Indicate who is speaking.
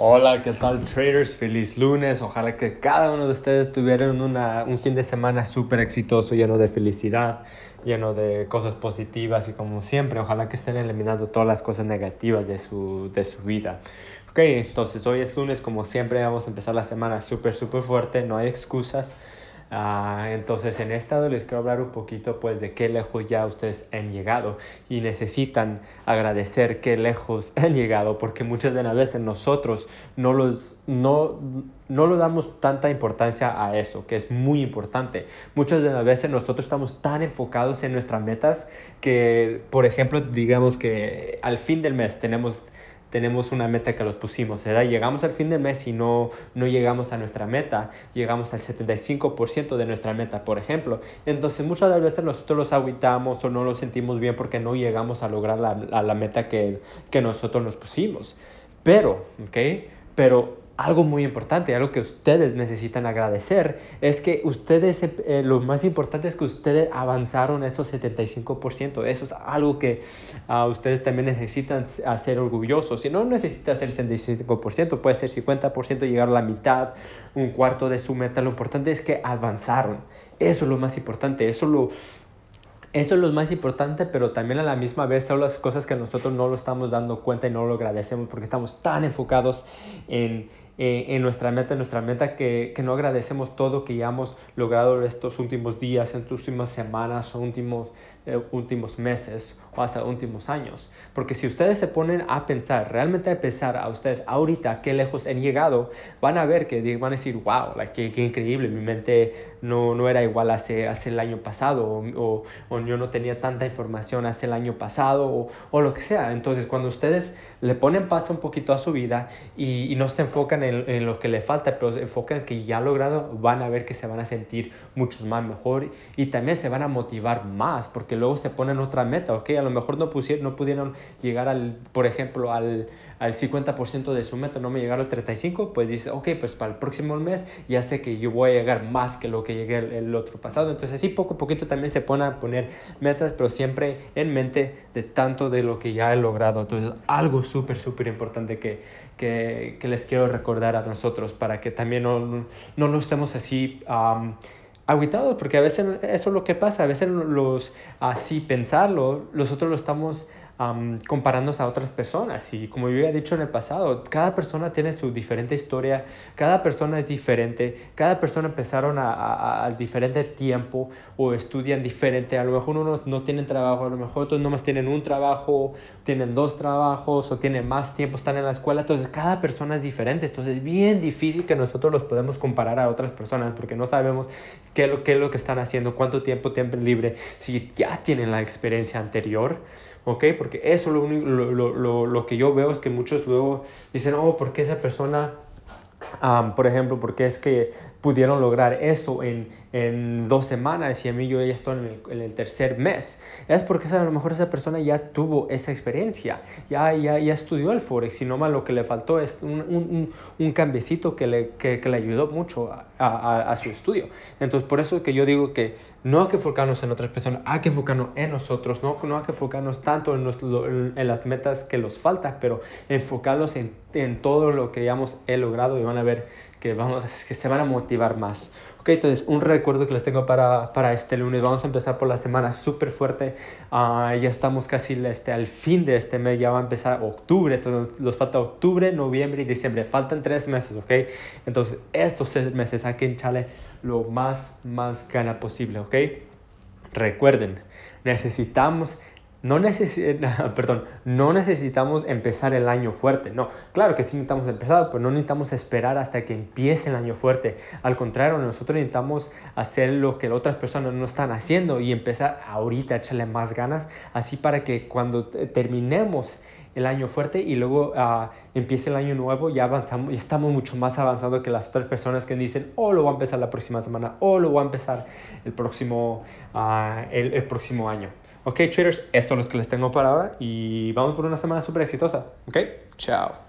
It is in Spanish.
Speaker 1: Hola, ¿qué tal traders? Feliz lunes. Ojalá que cada uno de ustedes tuvieran un fin de semana súper exitoso, lleno de felicidad, lleno de cosas positivas y como siempre, ojalá que estén eliminando todas las cosas negativas de su, de su vida. Ok, entonces hoy es lunes, como siempre vamos a empezar la semana súper, súper fuerte, no hay excusas. Ah, entonces en esta les quiero hablar un poquito pues de qué lejos ya ustedes han llegado y necesitan agradecer qué lejos han llegado porque muchas de las veces nosotros no los no no le damos tanta importancia a eso, que es muy importante. Muchas de las veces nosotros estamos tan enfocados en nuestras metas que, por ejemplo, digamos que al fin del mes tenemos tenemos una meta que los pusimos, ¿verdad? Llegamos al fin del mes y no, no llegamos a nuestra meta, llegamos al 75% de nuestra meta, por ejemplo. Entonces muchas veces nosotros los aguitamos o no los sentimos bien porque no llegamos a lograr la, la meta que, que nosotros nos pusimos. Pero, ¿ok? Pero algo muy importante, algo que ustedes necesitan agradecer, es que ustedes, eh, lo más importante es que ustedes avanzaron esos 75%. Eso es algo que uh, ustedes también necesitan hacer orgullosos. Si no necesita hacer 65%, puede ser 50%, llegar a la mitad, un cuarto de su meta. Lo importante es que avanzaron. Eso es lo más importante. Eso lo, eso es lo más importante, pero también a la misma vez son las cosas que nosotros no lo estamos dando cuenta y no lo agradecemos porque estamos tan enfocados en, eh, en nuestra meta, en nuestra meta, que, que, no agradecemos todo que ya hemos logrado estos últimos días, en estas últimas semanas o últimos, eh, últimos meses o hasta últimos años. Porque si ustedes se ponen a pensar, realmente a pensar a ustedes ahorita qué lejos han llegado, van a ver que van a decir, wow, like, qué, qué, increíble, mi mente no, no era igual hace, hace el año pasado o, o, yo no tenía tanta información hace el año pasado o, o, lo que sea. Entonces cuando ustedes le ponen paso un poquito a su vida y, y no se enfocan en en, lo que le falta, pero se enfocan que ya ha logrado, van a ver que se van a sentir mucho más mejor y también se van a motivar más porque luego se ponen otra meta, ¿ok? A lo mejor no, pusieron, no pudieron llegar al, por ejemplo, al, al 50% de su meta, no me llegaron al 35%, pues dice, ok, pues para el próximo mes ya sé que yo voy a llegar más que lo que llegué el, otro pasado. Entonces así poco a poquito también se pone a poner metas, pero siempre en mente de tanto de lo que ya he logrado. Entonces algo súper, súper importante que, que, que les quiero recordar a nosotros para que también no, no, no estemos así um, aguitados, porque a veces eso es lo que pasa, a veces los así pensarlo, nosotros lo estamos um, comparándose a otras personas. Y como yo ya he dicho en el pasado, cada persona tiene su diferente historia, cada persona es diferente, cada persona empezaron a, a, diferente tiempo o estudian diferente. A lo mejor uno no, tiene trabajo, a lo mejor otros nomás tienen un trabajo, tienen dos trabajos o tienen más tiempo, están en la escuela. Entonces cada persona es diferente. Entonces es bien difícil que nosotros los podemos comparar a otras personas porque no sabemos qué es lo que están haciendo, cuánto tiempo tienen libre, si ya tienen la experiencia anterior. ¿Ok? Porque eso lo, lo, lo, lo, que yo veo es que muchos luego dicen, oh, ¿por qué esa persona, um, por ejemplo, por qué es que pudieron lograr eso en, en dos semanas y a mí yo ya estoy en el, en el, tercer mes. Es porque a lo mejor esa persona ya tuvo esa experiencia, ya, ya, ya estudió el Forex y nomás lo que le faltó es un, un, un cambiecito que le, que, que, le ayudó mucho a, a, a, su estudio. Entonces por eso que yo digo que no hay que enfocarnos en otras personas, hay que enfocarnos en nosotros, no, no hay que enfocarnos tanto en, los, en las metas que nos falta, pero enfocarnos en, en todo lo que ya hemos logrado y van a ver que, vamos, que se van a motivar más. Ok, entonces un recuerdo que les tengo para, para este lunes. Vamos a empezar por la semana súper fuerte. Uh, ya estamos casi este, al fin de este mes. Ya va a empezar octubre. Entonces nos falta octubre, noviembre y diciembre. Faltan tres meses, ok. Entonces estos tres meses hay que echarle lo más, más gana posible, ok. Recuerden, necesitamos no, perdón, no necesitamos empezar el año fuerte. No, claro que sí necesitamos empezar, pero no necesitamos esperar hasta que empiece el año fuerte. Al contrario, nosotros necesitamos hacer lo que otras personas no están haciendo y empezar ahorita a echarle más ganas, así para que cuando terminemos el año fuerte y luego uh, empiece el año nuevo, ya avanzamos y estamos mucho más avanzados que las otras personas que dicen, oh, lo voy a empezar la próxima semana, oh, lo voy a empezar el próximo, uh, el próximo año. Ok, traders, estos son los que les tengo para ahora y vamos por una semana súper exitosa. Ok, chao.